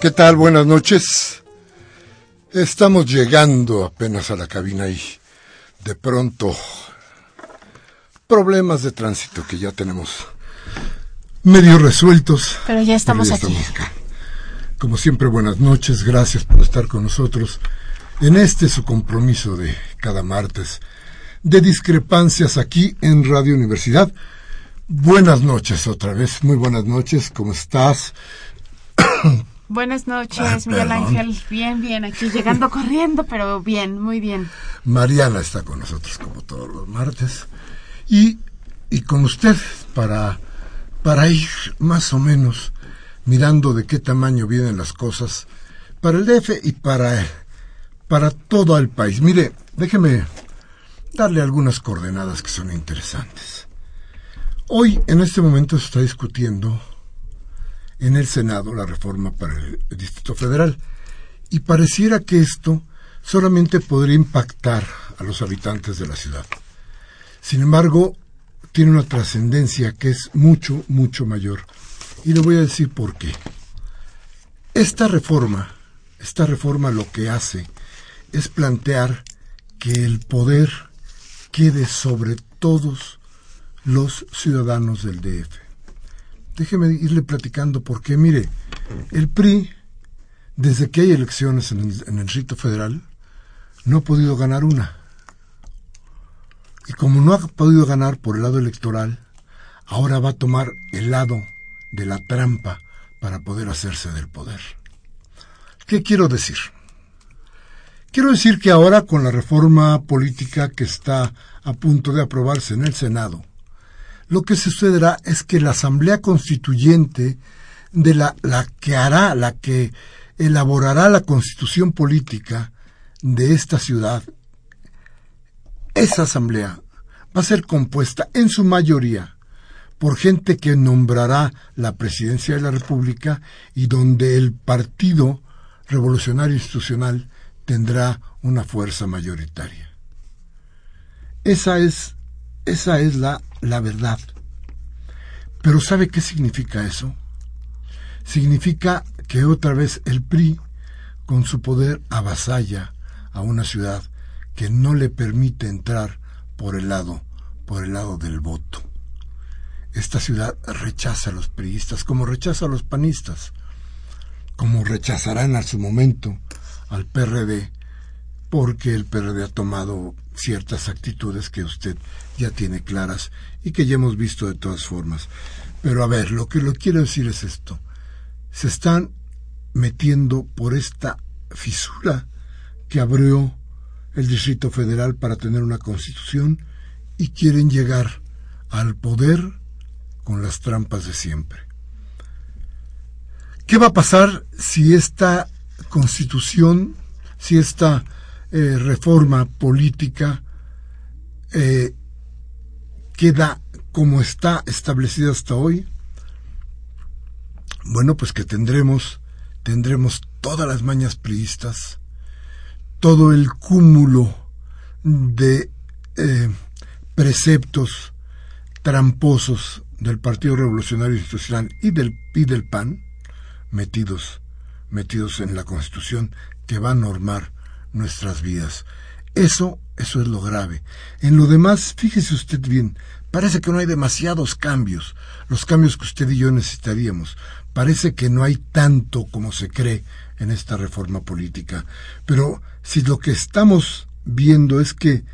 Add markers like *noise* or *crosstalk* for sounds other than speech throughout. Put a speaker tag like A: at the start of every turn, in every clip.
A: ¿Qué tal? Buenas noches. Estamos llegando apenas a la cabina y de pronto problemas de tránsito que ya tenemos medio resueltos.
B: Pero ya estamos, aquí.
A: acá. Como siempre, buenas noches. Gracias por estar con nosotros en este su compromiso de cada martes de discrepancias aquí en Radio Universidad. Buenas noches otra vez. Muy buenas noches. ¿Cómo estás?
B: Buenas noches, Miguel Ángel. Bien, bien, aquí llegando *laughs* corriendo, pero bien, muy bien.
A: Mariana está con nosotros como todos los martes. Y, y con usted para, para ir más o menos mirando de qué tamaño vienen las cosas para el DF y para, para todo el país. Mire, déjeme darle algunas coordenadas que son interesantes. Hoy, en este momento, se está discutiendo en el Senado la reforma para el Distrito Federal. Y pareciera que esto solamente podría impactar a los habitantes de la ciudad. Sin embargo, tiene una trascendencia que es mucho, mucho mayor. Y le voy a decir por qué. Esta reforma, esta reforma lo que hace es plantear que el poder quede sobre todos los ciudadanos del DF. Déjeme irle platicando porque, mire, el PRI, desde que hay elecciones en el, en el rito federal, no ha podido ganar una. Y como no ha podido ganar por el lado electoral, ahora va a tomar el lado de la trampa para poder hacerse del poder. ¿Qué quiero decir? Quiero decir que ahora con la reforma política que está a punto de aprobarse en el Senado, lo que sucederá es que la Asamblea Constituyente de la, la que hará, la que elaborará la constitución política de esta ciudad, esa asamblea va a ser compuesta en su mayoría por gente que nombrará la presidencia de la República y donde el Partido Revolucionario Institucional tendrá una fuerza mayoritaria. Esa es, esa es la, la verdad. Pero ¿sabe qué significa eso? Significa que otra vez el PRI, con su poder, avasalla a una ciudad que no le permite entrar por el lado, por el lado del voto. Esta ciudad rechaza a los priistas como rechaza a los panistas, como rechazarán a su momento al PRD, porque el PRD ha tomado ciertas actitudes que usted ya tiene claras y que ya hemos visto de todas formas. Pero a ver, lo que lo quiero decir es esto. Se están metiendo por esta fisura que abrió el Distrito Federal para tener una constitución y quieren llegar al poder con las trampas de siempre. ¿Qué va a pasar si esta constitución, si esta eh, reforma política eh, queda como está establecida hasta hoy? Bueno, pues que tendremos, tendremos todas las mañas priistas, todo el cúmulo de eh, preceptos tramposos del Partido Revolucionario Institucional y del, y del PAN metidos, metidos en la Constitución que va a normar nuestras vidas. Eso, eso es lo grave. En lo demás, fíjese usted bien, parece que no hay demasiados cambios, los cambios que usted y yo necesitaríamos. Parece que no hay tanto como se cree en esta reforma política. Pero si lo que estamos viendo es que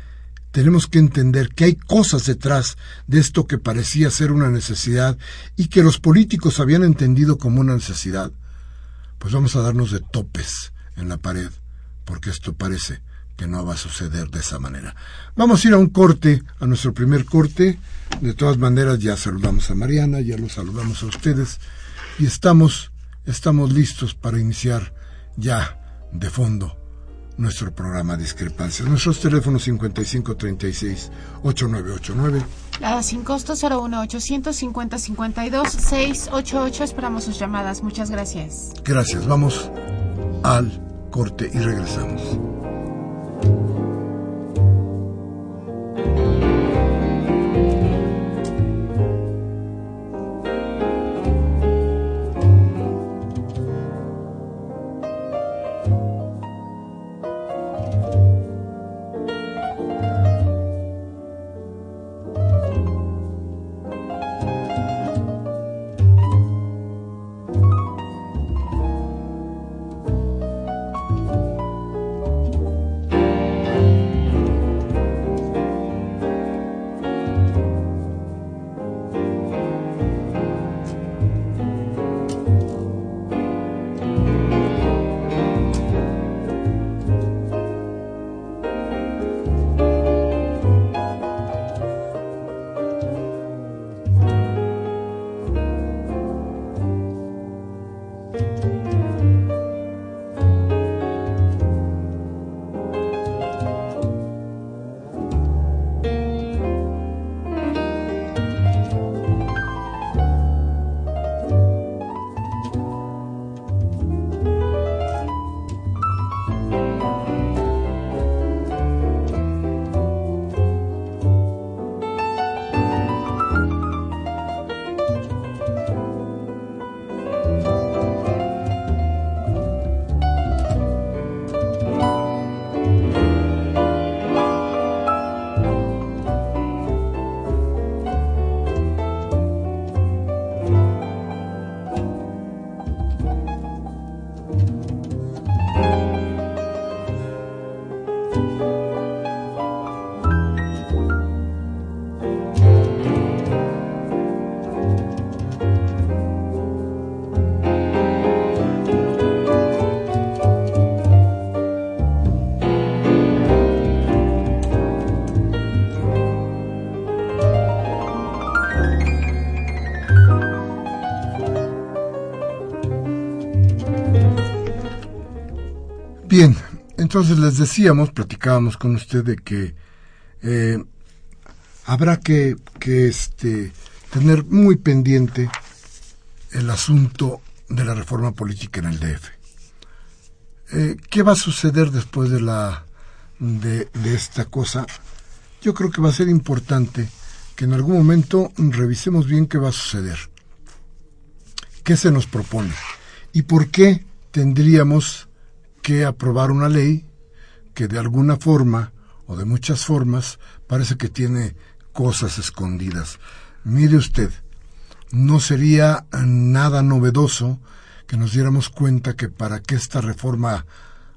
A: tenemos que entender que hay cosas detrás de esto que parecía ser una necesidad y que los políticos habían entendido como una necesidad, pues vamos a darnos de topes en la pared, porque esto parece que no va a suceder de esa manera. Vamos a ir a un corte, a nuestro primer corte. De todas maneras, ya saludamos a Mariana, ya los saludamos a ustedes y estamos, estamos listos para iniciar ya de fondo nuestro programa Discrepancias. Nuestros teléfonos 5536-8989.
B: La sin costo 01850-52-688. Esperamos sus llamadas. Muchas gracias.
A: Gracias. Vamos al corte y regresamos. Entonces les decíamos, platicábamos con usted de que eh, habrá que, que este, tener muy pendiente el asunto de la reforma política en el DF. Eh, ¿Qué va a suceder después de la de, de, esta cosa? Yo creo que va a ser importante que en algún momento revisemos bien qué va a suceder, qué se nos propone y por qué tendríamos que aprobar una ley que de alguna forma o de muchas formas parece que tiene cosas escondidas. Mire usted, no sería nada novedoso que nos diéramos cuenta que para que esta reforma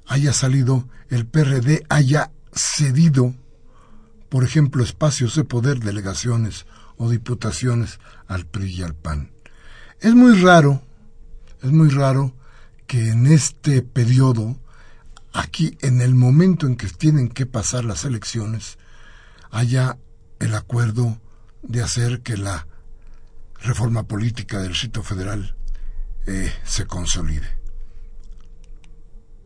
A: haya salido, el PRD haya cedido, por ejemplo, espacios de poder, delegaciones o diputaciones al PRI y al PAN. Es muy raro, es muy raro que en este periodo, aquí en el momento en que tienen que pasar las elecciones, haya el acuerdo de hacer que la reforma política del sitio federal eh, se consolide.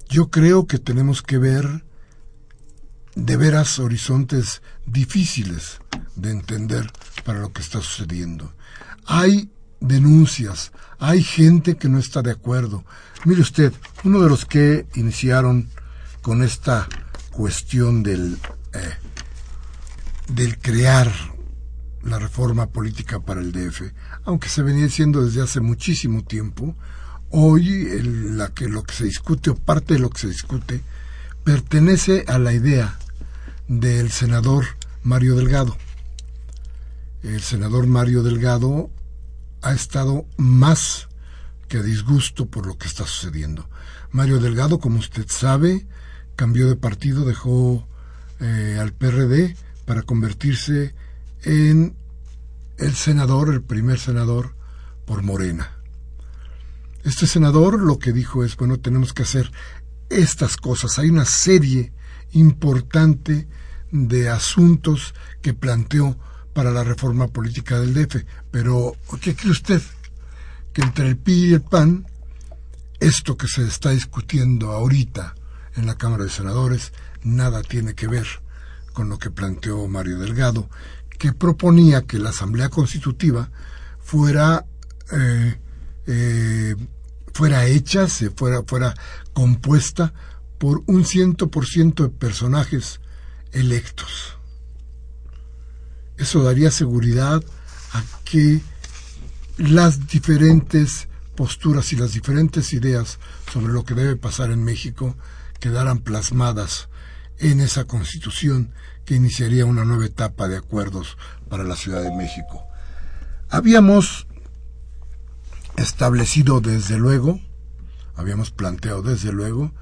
A: Yo creo que tenemos que ver de veras horizontes difíciles de entender para lo que está sucediendo. Hay denuncias, hay gente que no está de acuerdo. Mire usted, uno de los que iniciaron con esta cuestión del, eh, del crear la reforma política para el DF, aunque se venía diciendo desde hace muchísimo tiempo, hoy la que, lo que se discute o parte de lo que se discute pertenece a la idea del senador Mario Delgado. El senador Mario Delgado ha estado más que disgusto por lo que está sucediendo. Mario Delgado, como usted sabe, cambió de partido, dejó eh, al PRD para convertirse en el senador, el primer senador por Morena. Este senador lo que dijo es, bueno, tenemos que hacer estas cosas. Hay una serie importante de asuntos que planteó para la reforma política del DF. Pero, ¿qué cree usted? Que entre el PI y el PAN, esto que se está discutiendo ahorita en la Cámara de Senadores, nada tiene que ver con lo que planteó Mario Delgado, que proponía que la Asamblea Constitutiva fuera eh, eh, fuera hecha, se fuera, fuera compuesta por un ciento por ciento de personajes electos. Eso daría seguridad a que las diferentes posturas y las diferentes ideas sobre lo que debe pasar en México quedaran plasmadas en esa constitución que iniciaría una nueva etapa de acuerdos para la Ciudad de México. Habíamos establecido desde luego, habíamos planteado desde luego,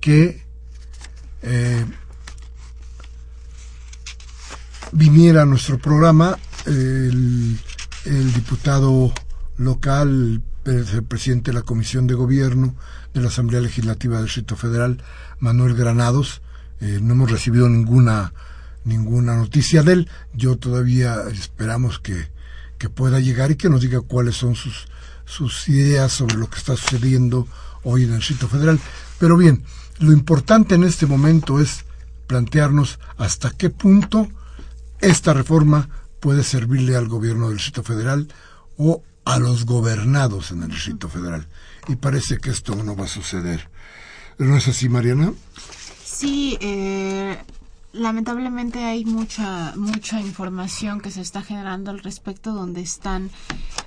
A: que eh, viniera a nuestro programa el, el diputado local, el presidente de la Comisión de Gobierno de la Asamblea Legislativa del Distrito Federal, Manuel Granados. Eh, no hemos recibido ninguna ninguna noticia de él. Yo todavía esperamos que, que pueda llegar y que nos diga cuáles son sus, sus ideas sobre lo que está sucediendo hoy en el Distrito Federal. Pero bien, lo importante en este momento es plantearnos hasta qué punto esta reforma puede servirle al gobierno del Distrito Federal o a los gobernados en el Distrito Federal. Y parece que esto no va a suceder. ¿No es así, Mariana?
B: Sí, eh, lamentablemente hay mucha mucha información que se está generando al respecto donde están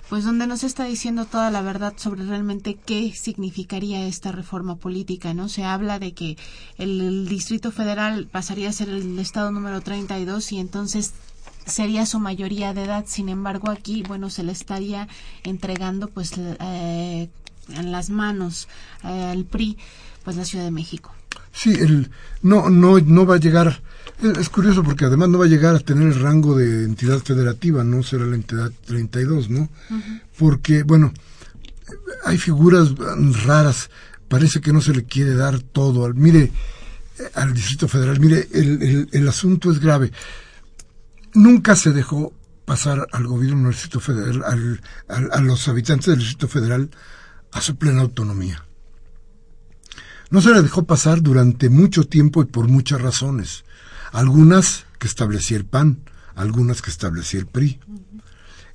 B: pues donde nos está diciendo toda la verdad sobre realmente qué significaría esta reforma política, ¿no? Se habla de que el, Distrito Federal pasaría a ser el estado número 32 y entonces sería su mayoría de edad. Sin embargo, aquí, bueno, se le estaría entregando pues eh, en las manos eh, al PRI pues la Ciudad de México.
A: Sí, el, no, no, no va a llegar es, curioso porque además no va a llegar a tener el rango de entidad federativa, no será la entidad 32, ¿no? Porque, bueno, hay figuras raras, parece que no se le quiere dar todo. Al, mire, al Distrito Federal, mire, el, el, asunto es grave. Nunca se dejó pasar al gobierno del Distrito Federal, a los habitantes del Distrito Federal, a su plena autonomía. No se la dejó pasar durante mucho tiempo y por muchas razones. Algunas que establecía el PAN, algunas que establecía el PRI.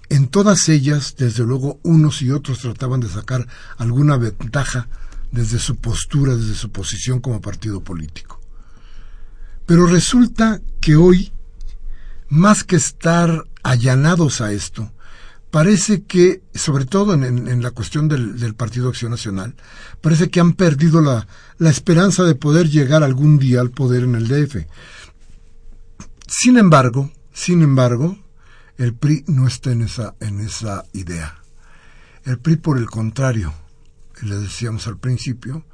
A: En todas ellas, desde luego, unos y otros trataban de sacar alguna ventaja desde su postura, desde su posición como partido político. Pero resulta que hoy, más que estar allanados a esto, parece que, sobre todo en, la cuestión del, Partido Acción Nacional, parece que han perdido la, la esperanza de poder llegar algún día al poder en el DF. Sin embargo, sin embargo, el PRI no está en esa, en esa idea. El PRI, por el contrario, le decíamos al principio,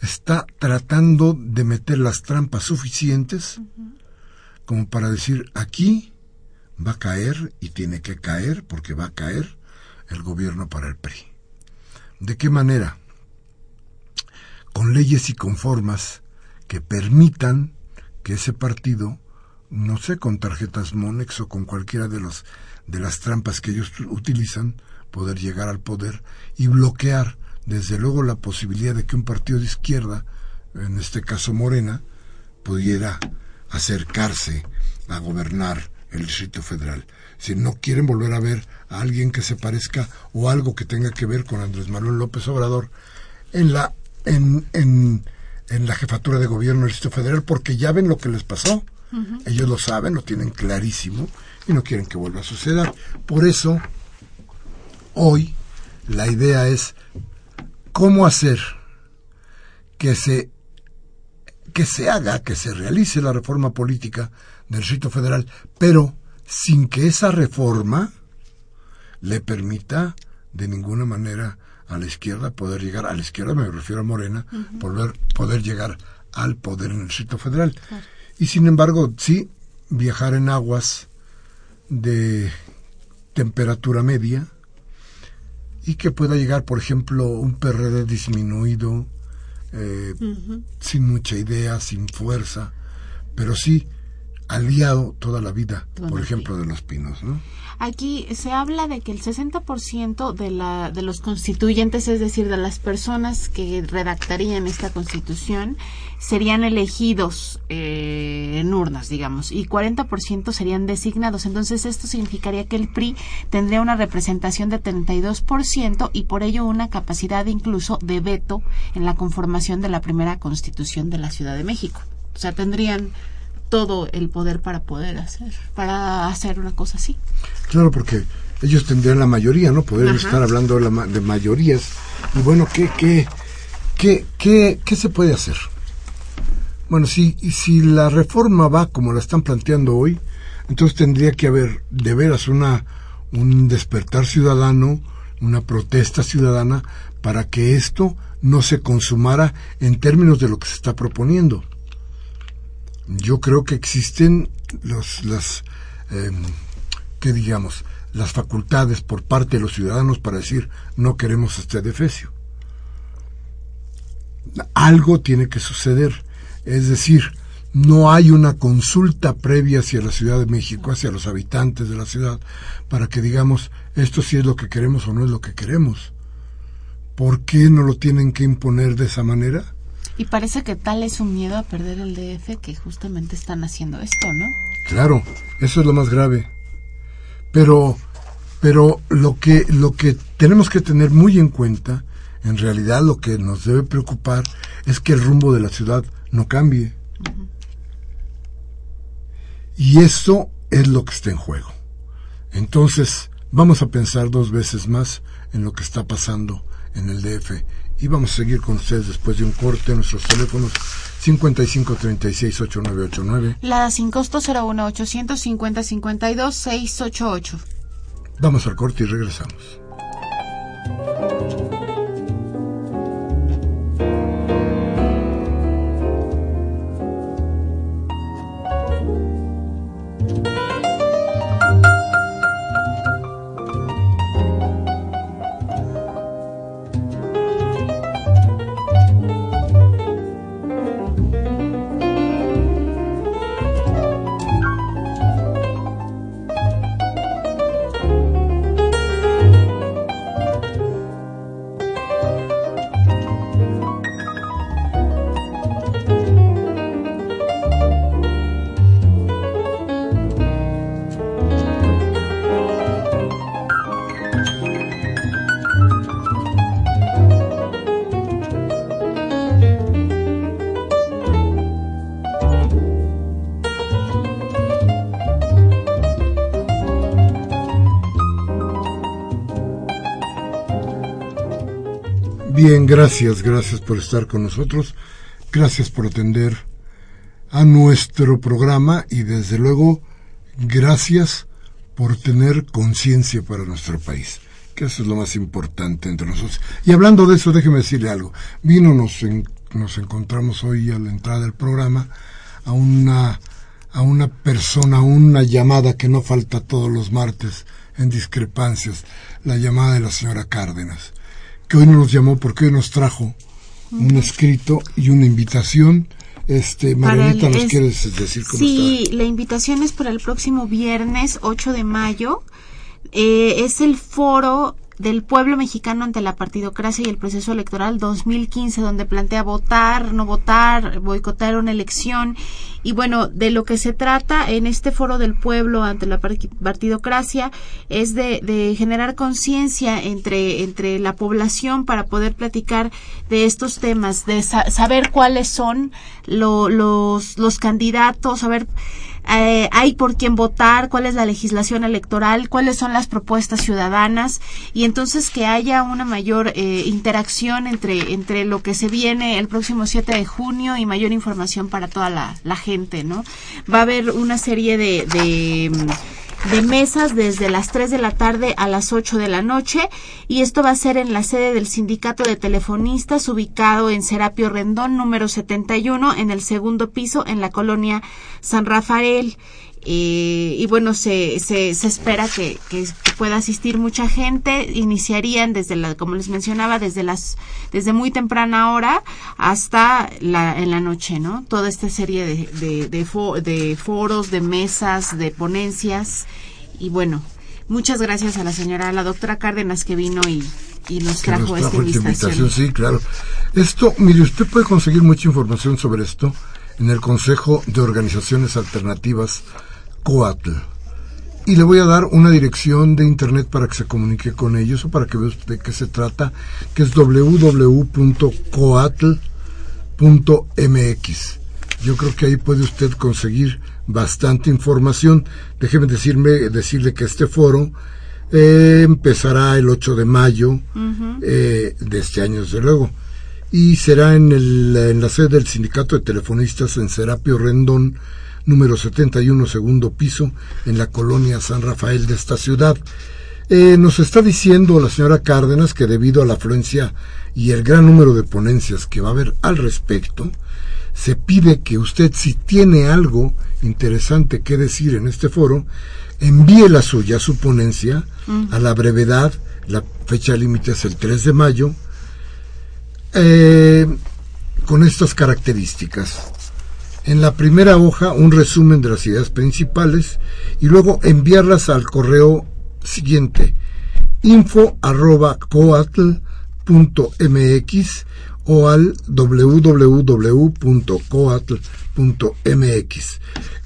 A: está tratando de meter las trampas suficientes como para decir aquí va a caer y tiene que caer porque va a caer el gobierno para el PRI. ¿De qué manera? Con leyes y con formas que permitan que ese partido, no sé, con tarjetas Monex o con cualquiera de los de las trampas que ellos utilizan, poder llegar al poder y bloquear desde luego la posibilidad de que un partido de izquierda, en este caso Morena, pudiera acercarse a gobernar el Distrito Federal. Si no quieren volver a ver a alguien que se parezca o algo que tenga que ver con Andrés Manuel López Obrador en la en, en, en la jefatura de gobierno del Distrito Federal, porque ya ven lo que les pasó. Ellos lo saben, lo tienen clarísimo y no quieren que vuelva a suceder. Por eso, hoy la idea es cómo hacer que se que se haga, que se realice la reforma política del Distrito Federal, pero sin que esa reforma le permita de ninguna manera a la izquierda poder llegar, a la izquierda me refiero a Morena, poder, poder llegar al poder en el Distrito Federal. Y sin embargo, sí, viajar en aguas de temperatura media, y que pueda llegar, por ejemplo, un PRD disminuido, eh, sin mucha idea, sin fuerza, pero sí aliado toda la vida, por ejemplo, de los pinos, ¿no?
B: Aquí se habla de que el 60% de, la, de los constituyentes, es decir, de las personas que redactarían esta constitución, serían elegidos eh, en urnas, digamos, y 40% serían designados. Entonces, esto significaría que el PRI tendría una representación de 32% y por ello una capacidad incluso de veto en la conformación de la primera constitución de la Ciudad de México. O sea, tendrían todo el poder para poder hacer, para hacer una cosa así.
A: Claro, porque ellos tendrían la mayoría, ¿no? Poder estar hablando de, de, mayorías. Y bueno, ¿qué, qué, qué, qué, qué se puede hacer? Bueno, si, si la reforma va como la están planteando hoy, entonces tendría que haber de veras una, un despertar ciudadano, una protesta ciudadana para que esto no se consumara en términos de lo que se está proponiendo yo creo que existen los, las, eh, ¿qué digamos? Las facultades por parte de los ciudadanos para decir no queremos este defecio. Algo tiene que suceder. Es decir, no hay una consulta previa hacia la Ciudad de México, hacia los habitantes de la ciudad, para que digamos esto sí es lo que queremos o no es lo que queremos. ¿Por qué no lo tienen que imponer de esa manera?
B: Y parece que tal es un miedo a perder el DF que justamente están haciendo esto, ¿no?
A: Claro, eso es lo más grave. Pero, pero lo que, lo que tenemos que tener muy en cuenta, en realidad lo que nos debe preocupar es que el rumbo de la ciudad no cambie. Y eso es lo que está en juego. Entonces, vamos a pensar dos veces más en lo que está pasando en el DF y vamos a seguir con ustedes después de un corte. Nuestros teléfonos 55368989.
B: La sin costo 01 850 52 688.
A: Vamos al corte y regresamos. Bien, gracias, gracias por estar con nosotros. Gracias por atender a nuestro programa y desde luego gracias por tener conciencia para nuestro país, que eso es lo más importante entre nosotros. Y hablando de eso, déjeme decirle algo. Vino, nos, nos encontramos hoy a la entrada del programa a una, a una persona, una llamada que no falta todos los martes en discrepancias, la llamada de la señora Cárdenas, que hoy no nos llamó porque hoy nos trajo un escrito y una invitación. Este, Margarita, ¿nos quieres decir cómo
B: sí, la invitación es para el próximo viernes 8 de mayo. Eh, es el foro del pueblo mexicano ante la partidocracia y el proceso electoral 2015, donde plantea votar, no votar, boicotar una elección. Y bueno, de lo que se trata en este foro del pueblo ante la partidocracia es de, de generar conciencia entre, entre la población para poder platicar de estos temas, de saber cuáles son los, los candidatos, saber eh, hay por quién votar, cuál es la legislación electoral, cuáles son las propuestas ciudadanas y entonces que haya una mayor eh, interacción entre, entre lo que se viene el próximo 7 de junio y mayor información para toda la, la gente, ¿no? Va a haber una serie de, de de mesas desde las 3 de la tarde a las 8 de la noche y esto va a ser en la sede del Sindicato de Telefonistas ubicado en Serapio Rendón número 71 en el segundo piso en la colonia San Rafael. Eh, y bueno, se, se, se espera que, que, pueda asistir mucha gente. Iniciarían desde la, como les mencionaba, desde las, desde muy temprana hora hasta la, en la noche, ¿no? Toda esta serie de, de, de, de foros, de mesas, de ponencias. Y bueno, muchas gracias a la señora, a la doctora Cárdenas que vino y, y nos trajo, esta, invitación.
A: Sí, claro. Esto, mire, usted puede conseguir mucha información sobre esto en el Consejo de Organizaciones Alternativas Coatl. Y le voy a dar una dirección de internet para que se comunique con ellos o para que vea usted de qué se trata, que es www.coatl.mx. Yo creo que ahí puede usted conseguir bastante información. Déjeme decirme, decirle que este foro eh, empezará el 8 de mayo eh, de este año, desde luego, y será en, el, en la sede del Sindicato de Telefonistas en Serapio Rendón, número 71, segundo piso, en la colonia San Rafael de esta ciudad. Eh, nos está diciendo la señora Cárdenas que debido a la afluencia y el gran número de ponencias que va a haber al respecto, se pide que usted, si tiene algo interesante que decir en este foro, envíe la suya, su ponencia, a la brevedad, la fecha límite es el 3 de mayo, eh, con estas características en la primera hoja un resumen de las ideas principales y luego enviarlas al correo siguiente info arroba mx o al www.coatl.mx.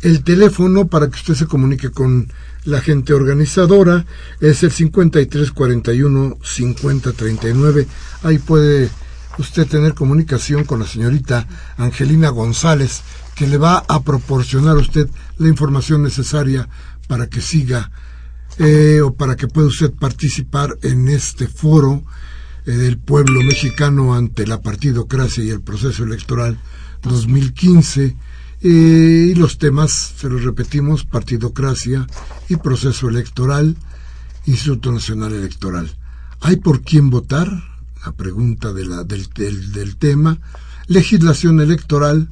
A: El teléfono para que usted se comunique con la gente organizadora es el 5341 5039. Ahí puede usted tener comunicación con la señorita Angelina González, que le va a proporcionar a usted la información necesaria para que siga eh, o para que pueda usted participar en este foro eh, del pueblo mexicano ante la partidocracia y el proceso electoral 2015 eh, y los temas, se los repetimos, partidocracia y proceso electoral, Instituto Nacional Electoral. ¿Hay por quién votar? La pregunta de la, del, del, del tema. Legislación electoral,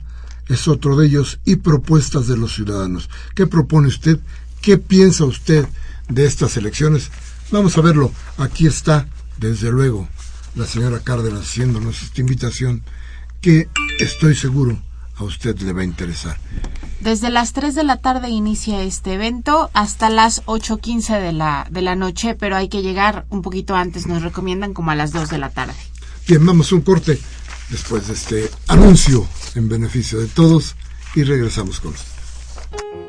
A: es otro de ellos, y propuestas de los ciudadanos. ¿Qué propone usted? ¿Qué piensa usted de estas elecciones? Vamos a verlo. Aquí está, desde luego, la señora Cárdenas haciéndonos esta invitación que estoy seguro a usted le va a interesar.
B: Desde las 3 de la tarde inicia este evento hasta las 8.15 de la, de la noche, pero hay que llegar un poquito antes, nos recomiendan como a las 2 de la tarde.
A: Bien, vamos a un corte después de este anuncio en beneficio de todos y regresamos con usted.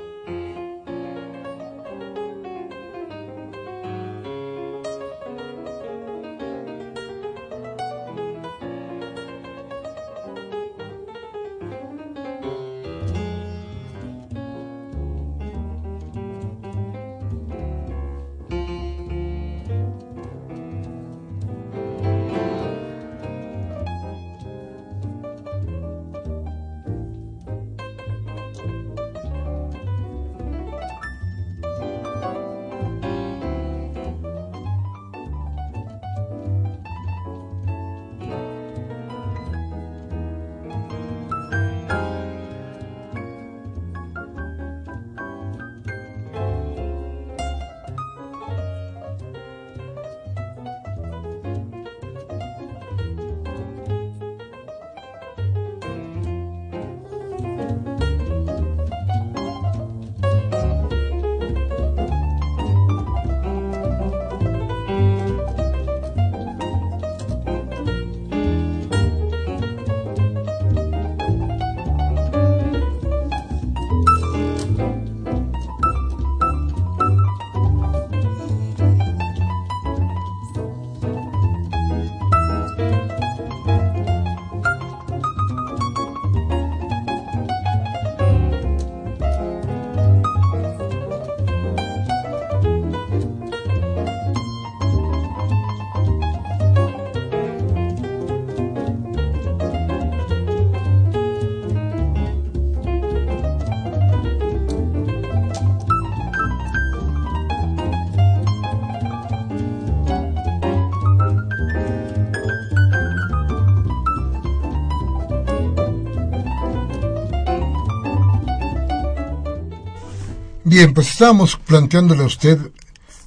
A: Bien, pues estábamos planteándole a usted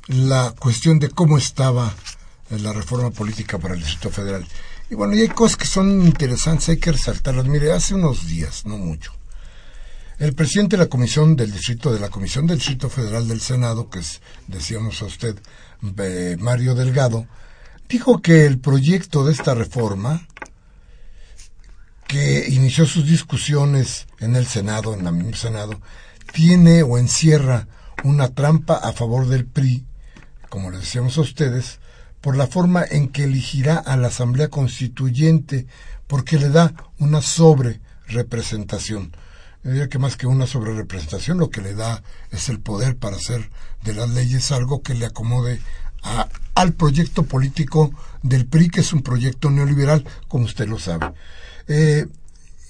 A: la cuestión de cómo estaba la reforma política para el Distrito Federal. Y bueno, y hay cosas que son interesantes, hay que resaltarlas. Mire, hace unos días, no mucho, el presidente de la Comisión del Distrito, de la Comisión del Distrito Federal del Senado, que es, decíamos a usted, eh, Mario Delgado, dijo que el proyecto de esta reforma, que inició sus discusiones en el Senado, en el mismo Senado, tiene o encierra una trampa a favor del PRI, como les decíamos a ustedes, por la forma en que elegirá a la Asamblea Constituyente, porque le da una sobre representación. Yo diría que más que una sobre representación, lo que le da es el poder para hacer de las leyes algo que le acomode a, al proyecto político del PRI, que es un proyecto neoliberal, como usted lo sabe. Eh,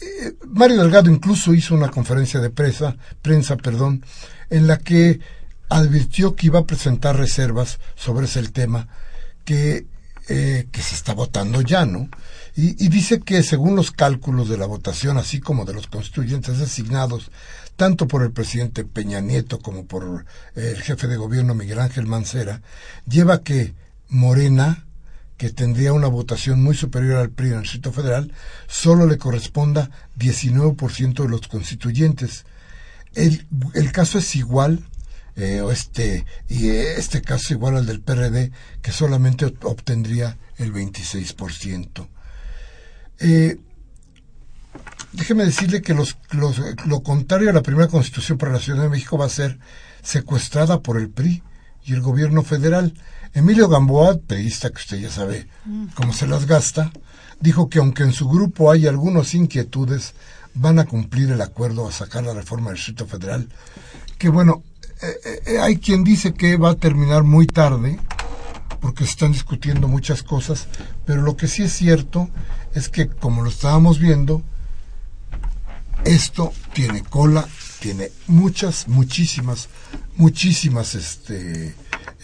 A: eh, Mario Delgado incluso hizo una conferencia de prensa, prensa perdón, en la que advirtió que iba a presentar reservas sobre ese tema que, eh, que se está votando ya, ¿no? Y, y, dice que según los cálculos de la votación, así como de los constituyentes designados, tanto por el presidente Peña Nieto como por el jefe de gobierno Miguel Ángel Mancera, lleva que Morena, que tendría una votación muy superior al PRI en el Distrito Federal, solo le corresponda 19% de los constituyentes. El, el caso es igual, eh, este, y este caso igual al del PRD, que solamente obtendría el 26%. Eh, déjeme decirle que los, lo contrario a la primera constitución para la Ciudad de México va a ser secuestrada por el PRI y el gobierno federal. Emilio Gamboa, periodista que usted ya sabe cómo se las gasta, dijo que aunque en su grupo hay algunas inquietudes, van a cumplir el acuerdo a sacar la reforma del Distrito Federal, que bueno, eh, eh, hay quien dice que va a terminar muy tarde, porque se están discutiendo muchas cosas, pero lo que sí es cierto es que, como lo estábamos viendo, esto tiene cola, tiene muchas, muchísimas, muchísimas este,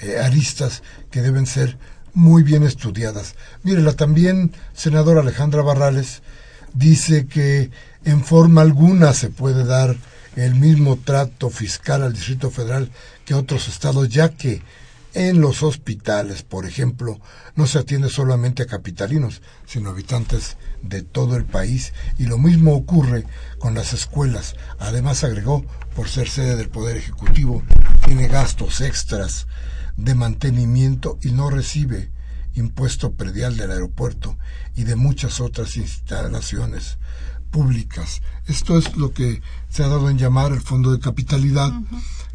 A: eh, aristas que deben ser muy bien estudiadas. Mire, la también senadora Alejandra Barrales dice que en forma alguna se puede dar el mismo trato fiscal al Distrito Federal que a otros estados, ya que en los hospitales, por ejemplo, no se atiende solamente a capitalinos, sino a habitantes de todo el país, y lo mismo ocurre con las escuelas. Además, agregó, por ser sede del Poder Ejecutivo, tiene gastos extras de mantenimiento y no recibe impuesto predial del aeropuerto y de muchas otras instalaciones públicas. Esto es lo que se ha dado en llamar el Fondo de Capitalidad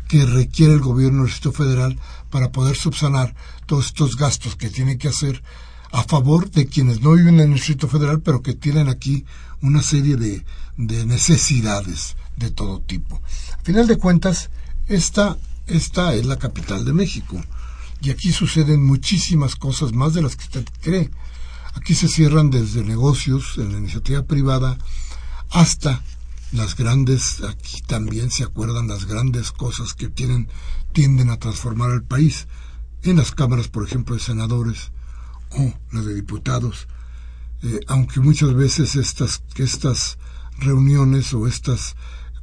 A: que requiere el gobierno del Distrito Federal para poder subsanar todos estos gastos que tiene que hacer a favor de quienes no viven en el Distrito Federal, pero que tienen aquí una serie de, de necesidades de todo tipo. A final de cuentas, esta esta es la capital de México. Y aquí suceden muchísimas cosas más de las que usted cree. Aquí se cierran desde negocios en la iniciativa privada hasta las grandes, aquí también se acuerdan las grandes cosas que tienen, tienden a transformar al país. En las cámaras, por ejemplo, de senadores o las de diputados. Eh, aunque muchas veces estas, estas reuniones o estas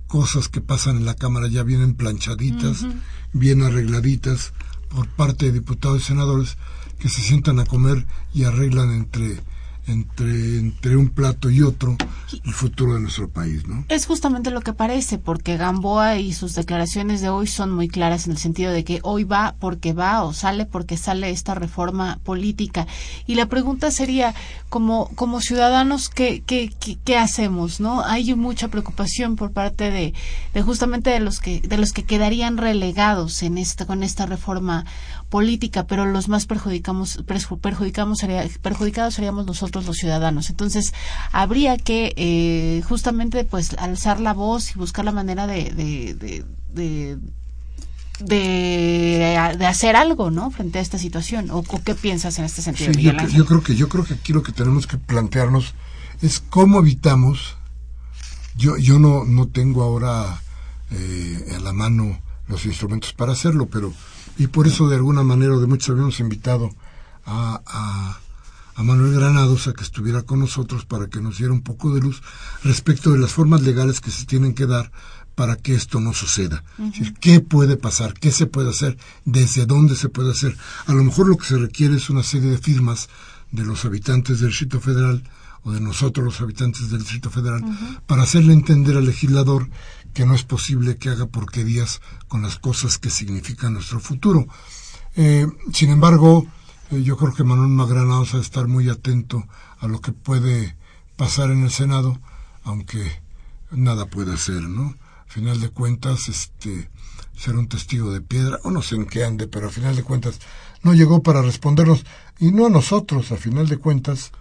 A: cosas que pasan en la Cámara ya vienen planchaditas, bien arregladitas por parte de diputados y senadores que se sientan a comer y arreglan entre entre, entre un plato y otro el futuro de nuestro país, ¿no?
B: Es justamente lo que parece, porque Gamboa y sus declaraciones de hoy son muy claras en el sentido de que hoy va porque va o sale porque sale esta reforma política. Y la pregunta sería, como, como ciudadanos, ¿qué, qué, qué, hacemos, no? Hay mucha preocupación por parte de, de justamente de los que, de los que quedarían relegados en esta, con esta reforma política, pero los más perjudicamos, perjudicamos perjudicados seríamos nosotros los ciudadanos. Entonces, habría que eh, justamente pues alzar la voz y buscar la manera de, de, de, de hacer algo, ¿no? Frente a esta situación. ¿O, qué piensas en este sentido?
A: yo, yo, creo que yo creo que aquí lo que tenemos que plantearnos es cómo evitamos. Yo yo no no tengo ahora eh, a la mano los instrumentos para hacerlo, pero y por eso de alguna manera de muchos habíamos invitado a, a, a, Manuel Granados a que estuviera con nosotros para que nos diera un poco de luz respecto de las formas legales que se tienen que dar para que esto no suceda. ¿Qué puede pasar? ¿Qué se puede hacer? ¿Desde dónde se puede hacer? A lo mejor lo que se requiere es una serie de firmas de los habitantes del Distrito Federal o de nosotros los habitantes del Distrito Federal para hacerle entender al legislador que no es posible que haga porquerías con las cosas que significan nuestro futuro. Eh, sin embargo, eh, yo creo que Manuel Magranados va a estar muy atento a lo que puede pasar en el Senado, aunque nada puede hacer, ¿no? A final de cuentas, este, ser un testigo de piedra, o no sé en qué ande, pero a final de cuentas no llegó para respondernos, y no a nosotros, a final de cuentas,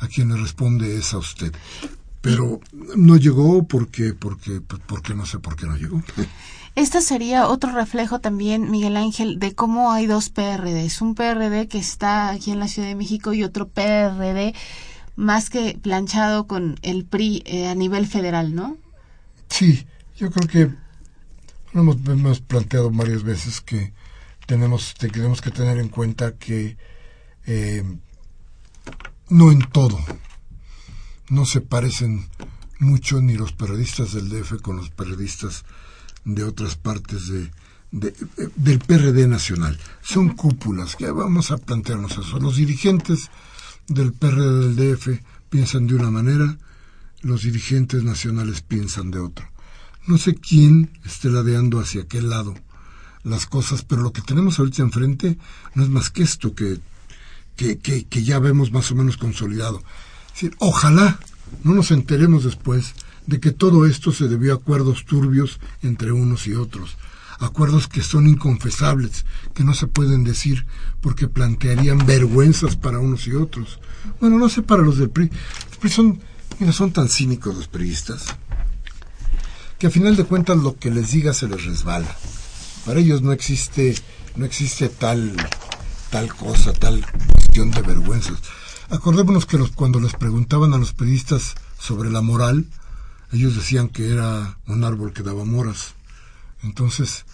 A: a quien le responde es a usted. Pero no llegó porque, porque, porque no sé por qué no llegó.
B: Este sería otro reflejo también, Miguel Ángel, de cómo hay dos PRDs. Un PRD que está aquí en la Ciudad de México y otro PRD más que planchado con el PRI eh, a nivel federal, ¿no?
A: Sí, yo creo que hemos, hemos planteado varias veces que tenemos, tenemos que tener en cuenta que eh, no en todo, no se parecen mucho ni los periodistas del DF con los periodistas de otras partes de, del PRD nacional. Son cúpulas, que vamos a plantearnos eso. Los dirigentes del PRD del DF piensan de una manera, los dirigentes nacionales piensan de otra. No sé quién esté ladeando hacia aquel lado las cosas, pero lo que tenemos ahorita enfrente no es más que esto que, que, que, ya vemos más o menos consolidado. Decir, ojalá no nos enteremos después de que todo esto se debió a acuerdos turbios entre unos y otros, acuerdos que son inconfesables, que no se pueden decir porque plantearían vergüenzas para unos y otros. Bueno, no sé para los del PRI. Los PRI son, son tan cínicos los priistas que a final de cuentas lo que les diga se les resbala. Para ellos no existe, no existe tal, tal cosa, tal cuestión de vergüenzas. Acordémonos que los, cuando les preguntaban a los periodistas sobre la moral, ellos decían que era un árbol que daba moras. Entonces,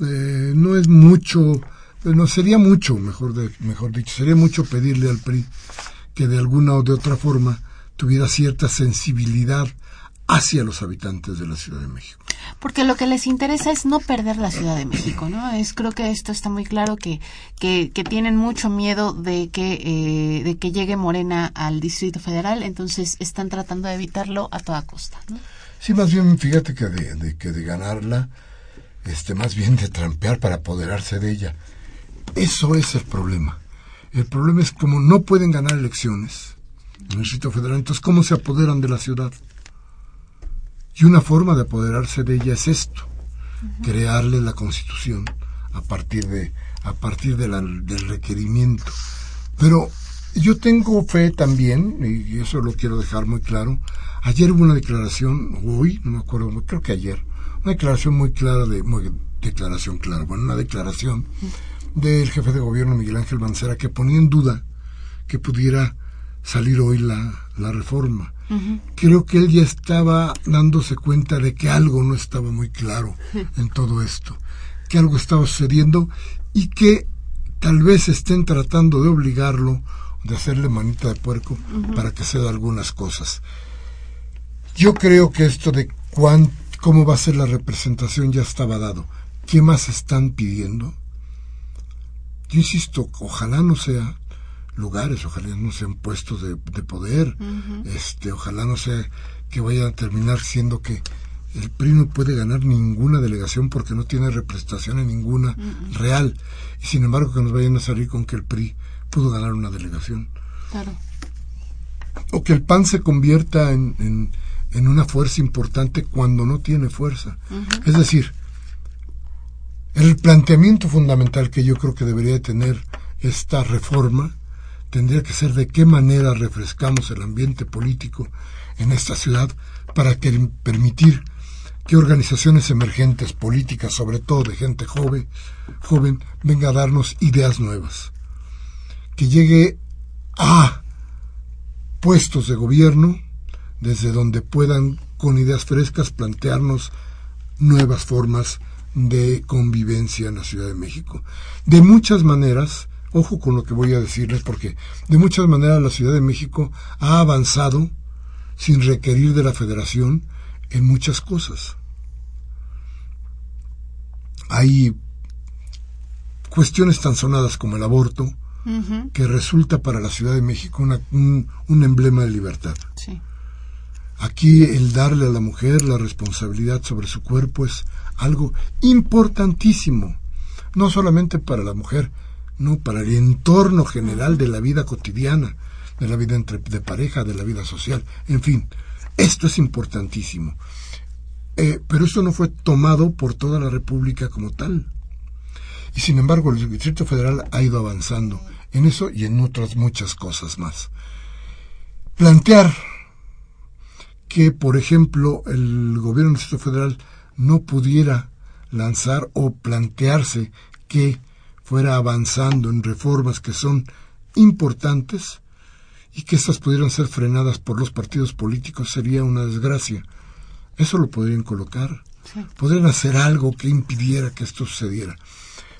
A: eh, no es mucho, no sería mucho, mejor, de, mejor dicho, sería mucho pedirle al PRI que de alguna o de otra forma tuviera cierta sensibilidad hacia los habitantes de la Ciudad de México.
B: Porque lo que les interesa es no perder la Ciudad de México, ¿no? Es creo que esto está muy claro que que, tienen mucho miedo de que eh, de que llegue Morena al Distrito Federal, entonces están tratando de evitarlo a toda costa, ¿no?
A: Sí, más bien fíjate que de, que de ganarla, este, más bien de trampear para apoderarse de ella. Eso es el problema. El problema es como no pueden ganar elecciones en el Distrito Federal, entonces ¿cómo se apoderan de la ciudad? Y una forma de apoderarse de ella es esto, crearle la constitución a partir de a partir de del requerimiento. Pero yo tengo fe también, y eso lo quiero dejar muy claro. Ayer hubo una declaración, hoy, no me acuerdo, creo que ayer, una declaración muy clara de, muy, declaración clara, bueno, una declaración del jefe de gobierno Miguel Ángel Mancera que ponía en duda que pudiera salir hoy la, la reforma. Creo que él ya estaba dándose cuenta de que algo no estaba muy claro *laughs* en todo esto, que algo estaba sucediendo y que tal vez estén tratando de obligarlo, de hacerle manita de puerco para que ceda algunas cosas. Yo creo que esto de cuán, cómo va a ser la representación ya estaba dado. ¿Qué más están pidiendo? Yo insisto, ojalá no sea lugares, ojalá no sean puestos de, poder, este, ojalá no sea que vaya a terminar siendo que el PRI no puede ganar ninguna delegación porque no tiene representación en ninguna real. Y sin embargo que nos vayan a salir con que el PRI pudo ganar una delegación. Claro. O que el PAN se convierta en, en, una fuerza importante cuando no tiene fuerza. Es decir, el planteamiento fundamental que yo creo que debería tener esta reforma tendría que ser de qué manera refrescamos el ambiente político en esta ciudad para que, permitir que organizaciones emergentes políticas, sobre todo de gente joven, joven, venga a darnos ideas nuevas, que llegue a puestos de gobierno desde donde puedan con ideas frescas plantearnos nuevas formas de convivencia en la Ciudad de México. De muchas maneras, Ojo con lo que voy a decirles porque de muchas maneras la Ciudad de México ha avanzado sin requerir de la Federación en muchas cosas. hay cuestiones tan sonadas como el aborto, que resulta para la Ciudad de México un, un, emblema de libertad.
B: Sí.
A: Aquí el darle a la mujer la responsabilidad sobre su cuerpo es algo importantísimo, no solamente para la mujer, no para el entorno general de la vida cotidiana, de la vida entre, de pareja, de la vida social, en fin, esto es importantísimo. Eh, pero esto no fue tomado por toda la República como tal. Y sin embargo, el Distrito Federal ha ido avanzando en eso y en otras muchas cosas más. Plantear que, por ejemplo, el gobierno del Distrito Federal no pudiera lanzar o plantearse que fuera avanzando en reformas que son importantes y que éstas pudieran ser frenadas por los partidos políticos sería una desgracia. Eso lo podrían colocar. Podrían hacer algo que impidiera que esto sucediera.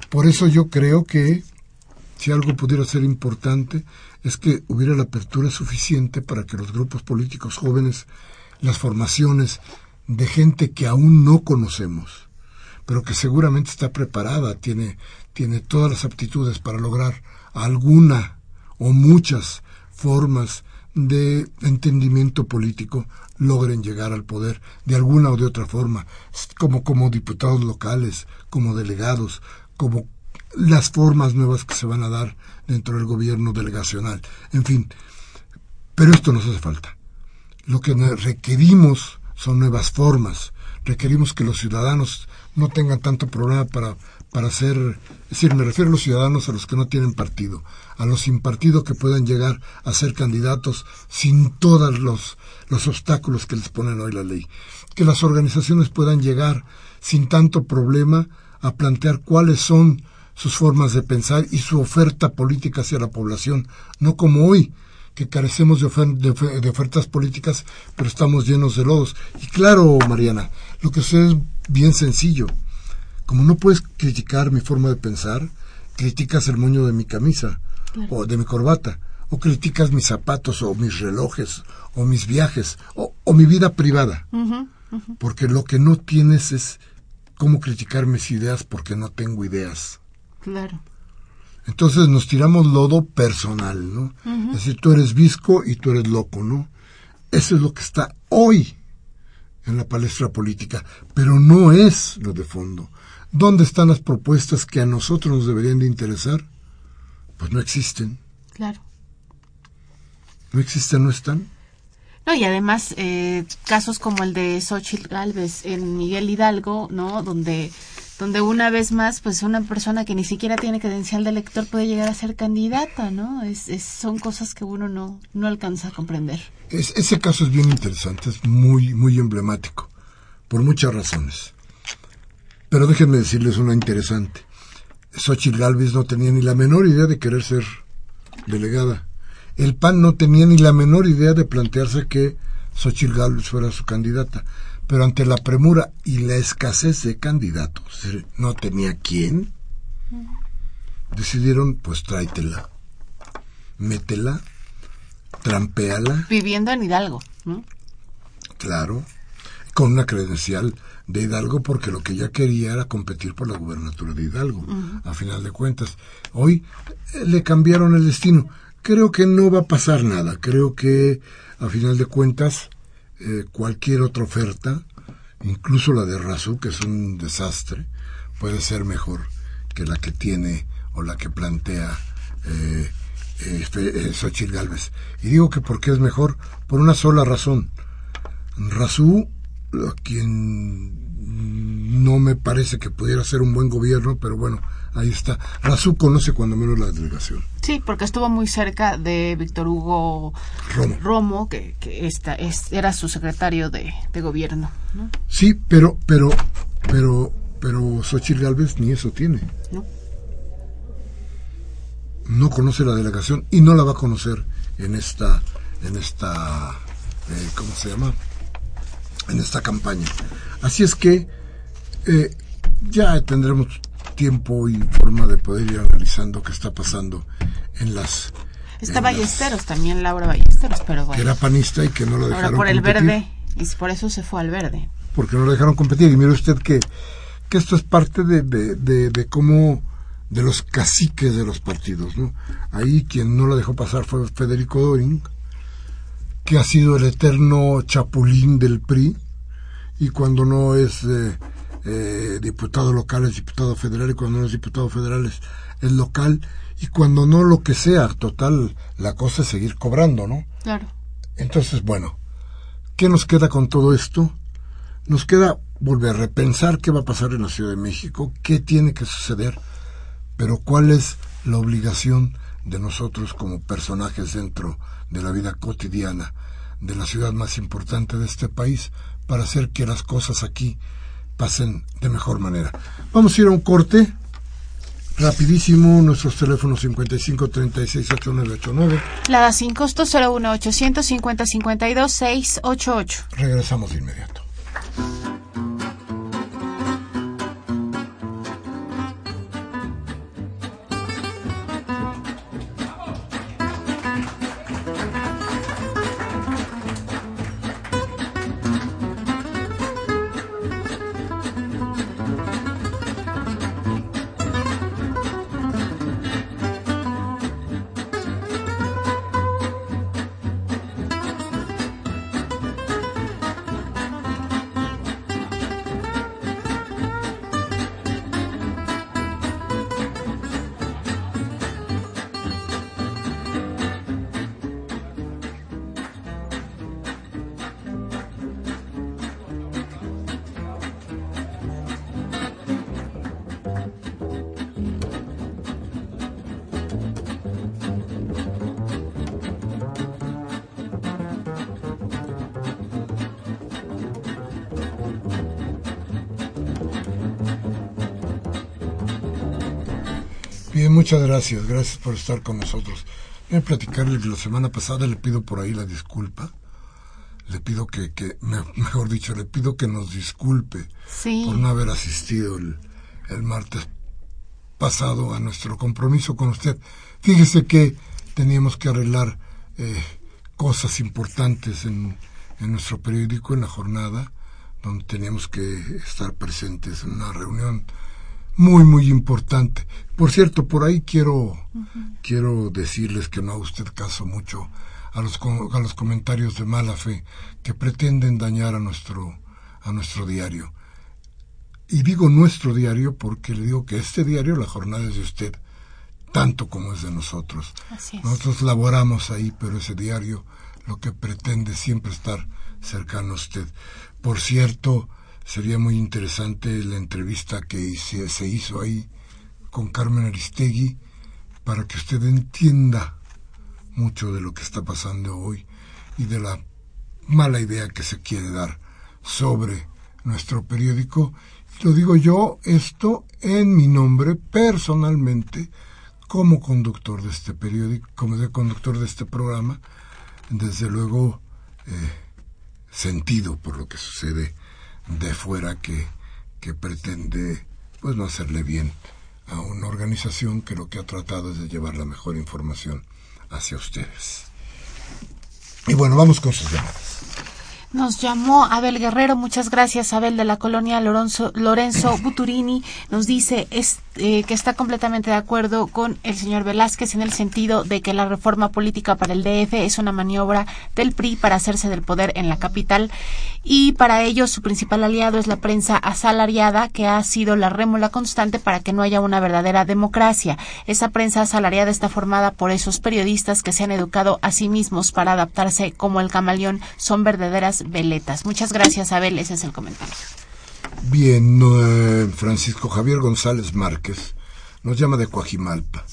A: Por eso yo creo que si algo pudiera ser importante es que hubiera la apertura suficiente para que los grupos políticos jóvenes, las formaciones de gente que aún no conocemos, pero que seguramente está preparada, tiene, tiene todas las aptitudes para lograr alguna o muchas formas de entendimiento político logren llegar al poder de alguna o de otra forma, como, como diputados locales, como delegados, como las formas nuevas que se van a dar dentro del gobierno delegacional. En fin, pero esto nos hace falta. Lo que requerimos son nuevas formas. Requerimos que los ciudadanos no tengan tanto problema para, para ser, es decir, me refiero a los ciudadanos a los que no tienen partido, a los sin partido que puedan llegar a ser candidatos sin todos los, los obstáculos que les ponen hoy la ley. Que las organizaciones puedan llegar sin tanto problema a plantear cuáles son sus formas de pensar y su oferta política hacia la población, no como hoy, que carecemos de, ofertas políticas, pero estamos llenos de lodos. Y claro, Mariana, lo que sucede es bien sencillo. Como no puedes criticar mi forma de pensar, criticas el moño de mi camisa o de mi corbata, o criticas mis zapatos o mis relojes o mis viajes o, mi vida privada. Porque lo que no tienes es cómo criticar mis ideas porque no tengo ideas.
B: Claro.
A: Entonces nos tiramos lodo personal, ¿no? Es decir, tú eres visco y tú eres loco, ¿no? Eso es lo que está hoy en la palestra política, pero no es lo de fondo. ¿Dónde están las propuestas que a nosotros nos deberían de interesar? Pues no existen.
B: Claro.
A: No existen, no están.
B: No, y además eh, casos como el de Xochitl Galvez en Miguel Hidalgo, ¿no? Donde donde una vez más, pues una persona que ni siquiera tiene credencial de elector puede llegar a ser candidata, ¿no? Es, son cosas que uno no, no alcanza a comprender.
A: ese caso es bien interesante, es muy, muy emblemático, por muchas razones. Pero déjenme decirles una interesante. Xochitl Galvez no tenía ni la menor idea de querer ser delegada. El PAN no tenía ni la menor idea de plantearse que Xochitl Galvez fuera su candidata pero ante la premura y la escasez de candidatos, no tenía quién, decidieron, pues tráetela, métela, trampeala.
B: Viviendo en Hidalgo, ¿no?
A: Claro, con una credencial de Hidalgo porque lo que ella quería era competir por la gubernatura de Hidalgo, a final de cuentas. Hoy eh, le cambiaron el destino. Creo que no va a pasar nada, creo que a final de cuentas eh, cualquier otra oferta, incluso la de Razú, que es un desastre, puede ser mejor que la que tiene o la que plantea eh, eh, eh Xochitl Galvez. Y digo que porque es mejor por una sola razón. Razú, a quien no me parece que pudiera ser un buen gobierno, pero bueno, ahí está. Razú conoce cuando menos la delegación.
B: Sí, porque estuvo muy cerca de Víctor Hugo Romo, que, que esta, es, era su secretario de, gobierno.
A: Sí, pero, pero, pero, pero Xochitl Galvez ni eso tiene.
B: No.
A: No conoce la delegación y no la va a conocer en esta, en esta, eh, ¿cómo se llama? En esta campaña. Así es que eh, ya tendremos tiempo y forma de poder ir analizando qué está pasando en las...
B: Está Ballesteros también, Laura Ballesteros, pero bueno.
A: Que era panista y que no lo dejaron
B: Ahora por el verde, y por eso se fue al verde.
A: Porque no lo dejaron competir. Y mire usted que, que esto es parte de, de, de, cómo de los caciques de los partidos. ¿no? Ahí quien no lo dejó pasar fue Federico Doring, que ha sido el eterno chapulín del PRI, y cuando no es eh, eh, diputado local es diputado federal, y cuando no es diputado federal es, es local, y cuando no lo que sea, total, la cosa es seguir cobrando, ¿no?
B: Claro.
A: Entonces, bueno, ¿qué nos queda con todo esto? Nos queda volver a repensar qué va a pasar en la Ciudad de México, qué tiene que suceder, pero cuál es la obligación de nosotros como personajes dentro de la vida cotidiana de la ciudad más importante de este país para hacer que las cosas aquí pasen de mejor manera. Vamos a ir a un corte. Rapidísimo, nuestros teléfonos 55 36 8989.
B: La da sin costo 01 850 52 688.
A: Regresamos de inmediato. Muchas gracias, gracias por estar con nosotros. Voy a platicarle que la semana pasada le pido por ahí la disculpa. Le pido que, que *laughs* mejor dicho, le pido que nos disculpe por no haber asistido el, el martes pasado a nuestro compromiso con usted. Fíjese que teníamos que arreglar eh, cosas importantes en, en nuestro periódico, en la jornada, donde teníamos que estar presentes en una reunión muy muy importante. Por cierto, por ahí quiero quiero decirles que no haga usted caso mucho a los a los comentarios de mala fe que pretenden dañar a nuestro a nuestro diario. Y digo nuestro diario porque le digo que este diario, la jornada es de usted, tanto como es de nosotros. Nosotros laboramos ahí, pero ese diario lo que pretende siempre estar cercano a usted. Por cierto, Sería muy interesante la entrevista que se, hizo ahí con Carmen Aristegui para que usted entienda mucho de lo que está pasando hoy y de la mala idea que se quiere dar sobre nuestro periódico. Lo digo yo esto en mi nombre personalmente como conductor de este periódico, como de conductor de este programa, desde luego eh, sentido por lo que sucede de fuera que, que pretende pues no hacerle bien a una organización que lo que ha tratado es de llevar la mejor información hacia ustedes. Y bueno, vamos con sus llamadas.
B: Nos llamó Abel Guerrero, muchas gracias Abel de la colonia Lorenzo, Lorenzo *laughs* Buturini, nos dice eh, que está completamente de acuerdo con el señor Velázquez en el sentido de que la reforma política para el DF es una maniobra del PRI para hacerse del poder en la capital. Y para ello su principal aliado es la prensa asalariada que ha sido la rémula constante para que no haya una verdadera democracia. Esa prensa asalariada está formada por esos periodistas que se han educado a sí mismos para adaptarse como el camaleón, son verdaderas veletas. Muchas gracias, Abel. Ese es el comentario.
A: Bien, eh, Francisco Javier González Márquez nos llama de Coajimalpa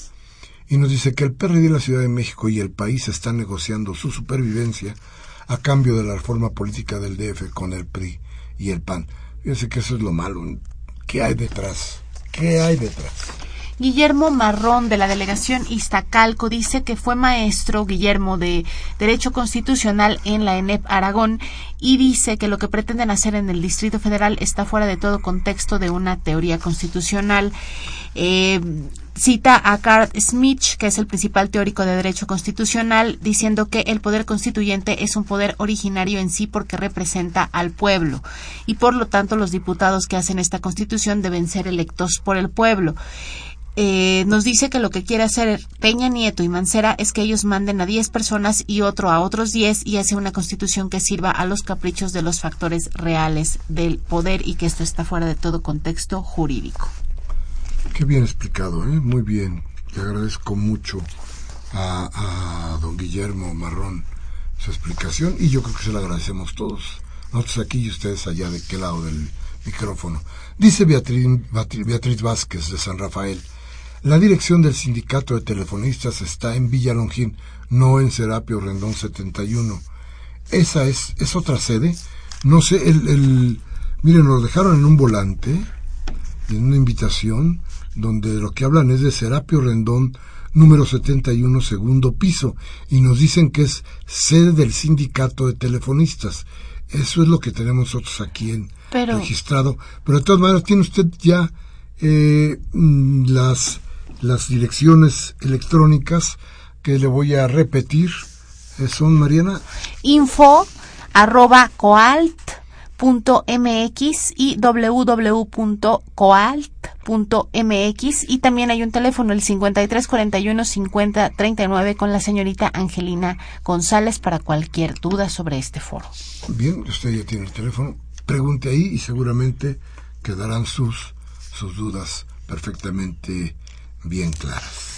A: y nos dice que el PRD de la Ciudad de México y el país están negociando su supervivencia a cambio de la reforma política del DF con el PRI y el PAN. Fíjense que eso es lo malo. ¿Qué hay detrás? ¿Qué hay detrás?
B: Guillermo Marrón de la delegación Iztacalco dice que fue maestro Guillermo de Derecho Constitucional en la ENEP Aragón y dice que lo que pretenden hacer en el Distrito Federal está fuera de todo contexto de una teoría constitucional. Eh, cita a Carl Smith, que es el principal teórico de derecho constitucional, diciendo que el poder constituyente es un poder originario en sí porque representa al pueblo y por lo tanto los diputados que hacen esta constitución deben ser electos por el pueblo. Eh, nos dice que lo que quiere hacer Peña Nieto y Mancera es que ellos manden a 10 personas y otro a otros 10 y hace una constitución que sirva a los caprichos de los factores reales del poder y que esto está fuera de todo contexto jurídico.
A: Qué bien explicado, ¿eh? muy bien. Le agradezco mucho a, a don Guillermo Marrón su explicación y yo creo que se la agradecemos todos. Nosotros aquí y ustedes allá de qué lado del micrófono. Dice Beatriz, Beatriz Vázquez de San Rafael. La dirección del sindicato de telefonistas está en Villa Longín, no en Serapio Rendón 71. Esa es, es otra sede. No sé, el, el, miren, nos dejaron en un volante, en una invitación, donde lo que hablan es de Serapio Rendón número 71, segundo piso, y nos dicen que es sede del sindicato de telefonistas. Eso es lo que tenemos nosotros aquí en registrado. Pero de todas maneras, tiene usted ya eh, mm, las las direcciones electrónicas que le voy a repetir eh, son, Mariana.
B: Info arroba coalt.mx y www.coalt.mx y también hay un teléfono el 5341 5039 con la señorita Angelina González para cualquier duda sobre este foro.
A: Bien, usted ya tiene el teléfono, pregunte ahí y seguramente quedarán sus sus dudas perfectamente bien claras.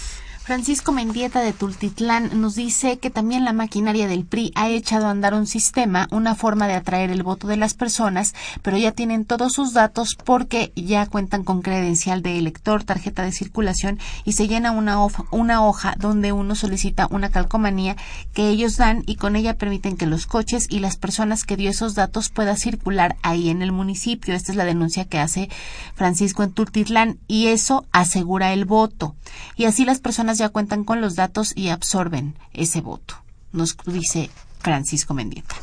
B: Francisco Mendieta de Tultitlán nos dice que también la maquinaria del PRI ha echado a andar un sistema, una forma de atraer el voto de las personas, pero ya tienen todos sus datos porque ya cuentan con credencial de elector, tarjeta de circulación y se llena una hoja, donde uno solicita una calcomanía que ellos dan y con ella permiten que los coches y las personas que dio esos datos puedan circular ahí en el municipio. Esta es la denuncia que hace Francisco en Tultitlán y eso asegura el voto. Y así las personas ya cuentan con los datos y absorben ese voto, nos dice Francisco Mendieta.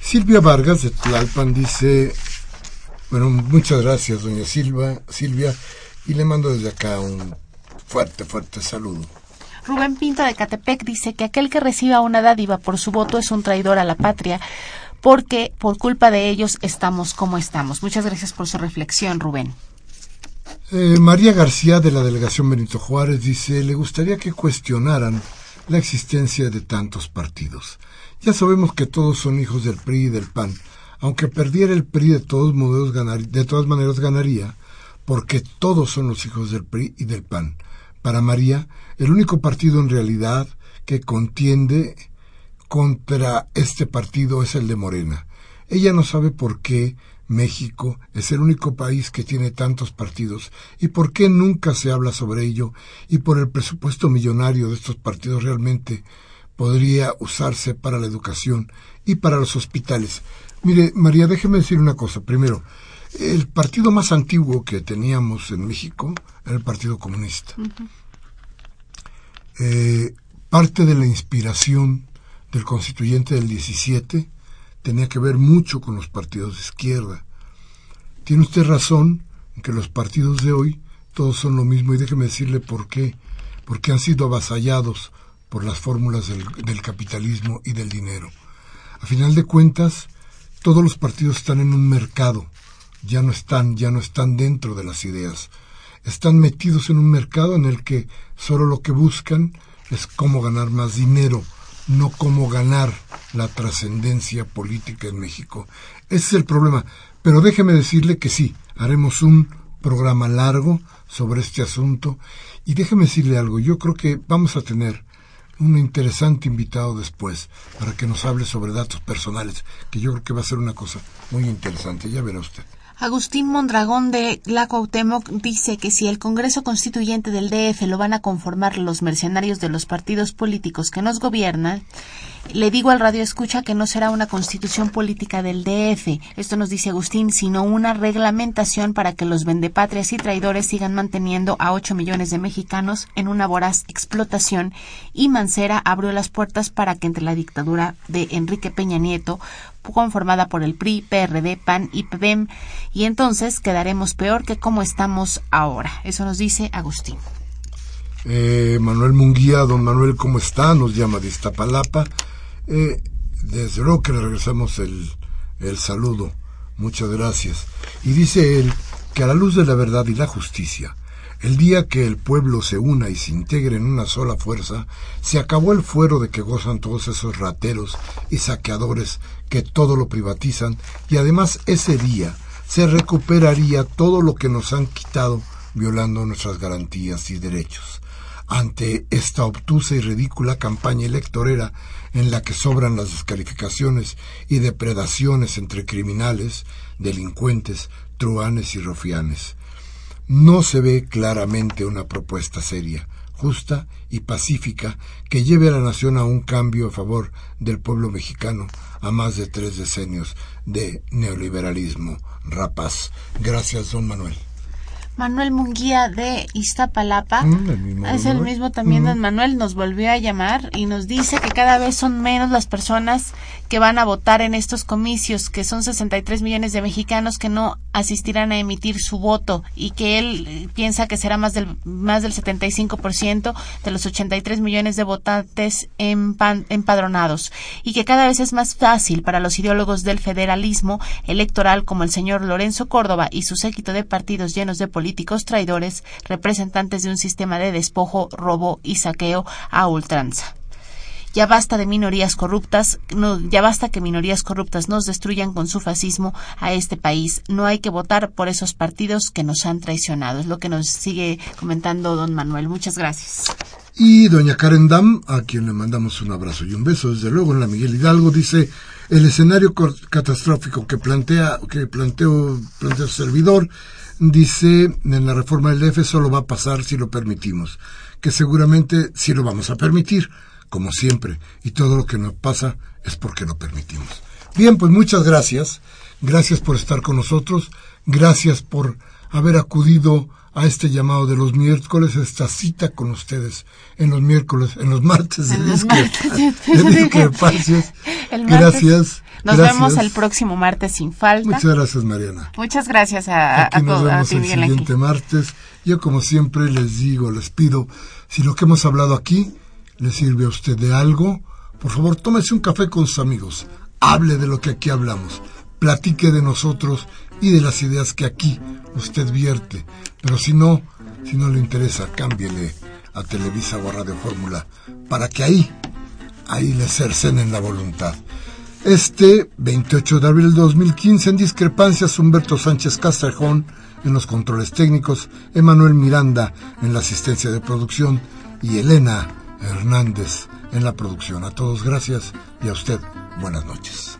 A: Silvia Vargas de Tlalpan dice, bueno, muchas gracias, doña Silva, Silvia, y le mando desde acá un fuerte, fuerte saludo.
B: Rubén Pinto de Catepec dice que aquel que reciba una dádiva por su voto es un traidor a la patria, porque por culpa de ellos estamos como estamos. Muchas gracias por su reflexión, Rubén.
A: Eh, María García de la delegación Benito Juárez dice, le gustaría que cuestionaran la existencia de tantos partidos. Ya sabemos que todos son hijos del PRI y del PAN. Aunque perdiera el PRI de todos modos de todas maneras ganaría, porque todos son los hijos del PRI y del PAN. Para María, el único partido en realidad que contiende contra este partido es el de Morena. Ella no sabe por qué México es el único país que tiene tantos partidos y por qué nunca se habla sobre ello y por el presupuesto millonario de estos partidos realmente podría usarse para la educación y para los hospitales. Mire, María, déjeme decir una cosa. Primero, el partido más antiguo que teníamos en México era el Partido Comunista. Eh, parte de la inspiración del constituyente del 17 tenía que ver mucho con los partidos de izquierda. Tiene usted razón en que los partidos de hoy todos son lo mismo y déjeme decirle por qué. Porque han sido avasallados por las fórmulas del, del capitalismo y del dinero. A final de cuentas, todos los partidos están en un mercado, ya no están, ya no están dentro de las ideas. Están metidos en un mercado en el que solo lo que buscan es cómo ganar más dinero, no cómo ganar la trascendencia política en México. Ese es el problema. Pero déjeme decirle que sí, haremos un programa largo sobre este asunto y déjeme decirle algo, yo creo que vamos a tener un interesante invitado después para que nos hable sobre datos personales, que yo creo que va a ser una cosa muy interesante, ya verá usted.
B: Agustín Mondragón de La dice que si el Congreso Constituyente del DF lo van a conformar los mercenarios de los partidos políticos que nos gobiernan, le digo al radio escucha que no será una constitución política del DF, esto nos dice Agustín, sino una reglamentación para que los vendepatrias y traidores sigan manteniendo a ocho millones de mexicanos en una voraz explotación y Mancera abrió las puertas para que entre la dictadura de Enrique Peña Nieto conformada por el PRI, PRD, PAN y PBEM, y entonces quedaremos peor que como estamos ahora. Eso nos dice Agustín.
A: Eh, Manuel Munguía, don Manuel, ¿cómo está? Nos llama de Iztapalapa. Eh, desde luego que le regresamos el, el saludo. Muchas gracias. Y dice él que a la luz de la verdad y la justicia, el día que el pueblo se una y se integre en una sola fuerza, se acabó el fuero de que gozan todos esos rateros y saqueadores que todo lo privatizan y además ese día se recuperaría todo lo que nos han quitado violando nuestras garantías y derechos. Ante esta obtusa y ridícula campaña electorera en la que sobran las descalificaciones y depredaciones entre criminales, delincuentes, truanes y rofianes, no se ve claramente una propuesta seria, justa y pacífica que lleve a la nación a un cambio a favor del pueblo mexicano a más de tres decenios de neoliberalismo rapaz. Gracias, don Manuel.
B: Manuel Munguía de Iztapalapa. Mm, es el mismo también, don. Manuel, nos volvió a llamar y nos dice que cada vez son menos las personas que van a votar en estos comicios, que son 63 millones de mexicanos que no asistirán a emitir su voto y que él eh, piensa que será más del, más del 75% de los 83 millones de votantes empadronados y que cada vez es más fácil para los ideólogos del federalismo electoral como el señor Lorenzo Córdoba y su séquito de partidos llenos de políticos políticos traidores, representantes de un sistema de despojo, robo y saqueo a ultranza. Ya basta de minorías corruptas, no, ya basta que minorías corruptas nos destruyan con su fascismo a este país. No hay que votar por esos partidos que nos han traicionado. Es lo que nos sigue comentando don Manuel. Muchas gracias.
A: Y doña Karen Dam, a quien le mandamos un abrazo y un beso, desde luego en la Miguel Hidalgo, dice el escenario catastrófico que plantea, que planteó, plantea el servidor dice en la reforma del DF solo va a pasar si lo permitimos, que seguramente sí lo vamos a permitir, como siempre, y todo lo que nos pasa es porque lo permitimos. Bien, pues muchas gracias, gracias por estar con nosotros, gracias por haber acudido a este llamado de los miércoles, esta cita con ustedes en los miércoles, en los martes de discrepancias. Gracias.
B: Nos vemos el próximo martes sin falta.
A: Muchas gracias, Mariana.
B: Muchas gracias a,
A: aquí nos vemos el siguiente martes. Yo, como siempre, les digo, les pido, si lo que hemos hablado aquí le sirve a usted de algo, por favor, tómese un café con sus amigos. Hable de lo que aquí hablamos. Platique de nosotros y de las ideas que aquí usted vierte. Pero si no, si no le interesa, cámbiele a Televisa o a Radio Fórmula para que ahí, ahí le cercenen la voluntad. Este 28 de abril de 2015, en discrepancias, Humberto Sánchez Castrejón en los controles técnicos, Emanuel Miranda en la asistencia de producción y Elena Hernández en la producción. A todos gracias y a usted buenas noches.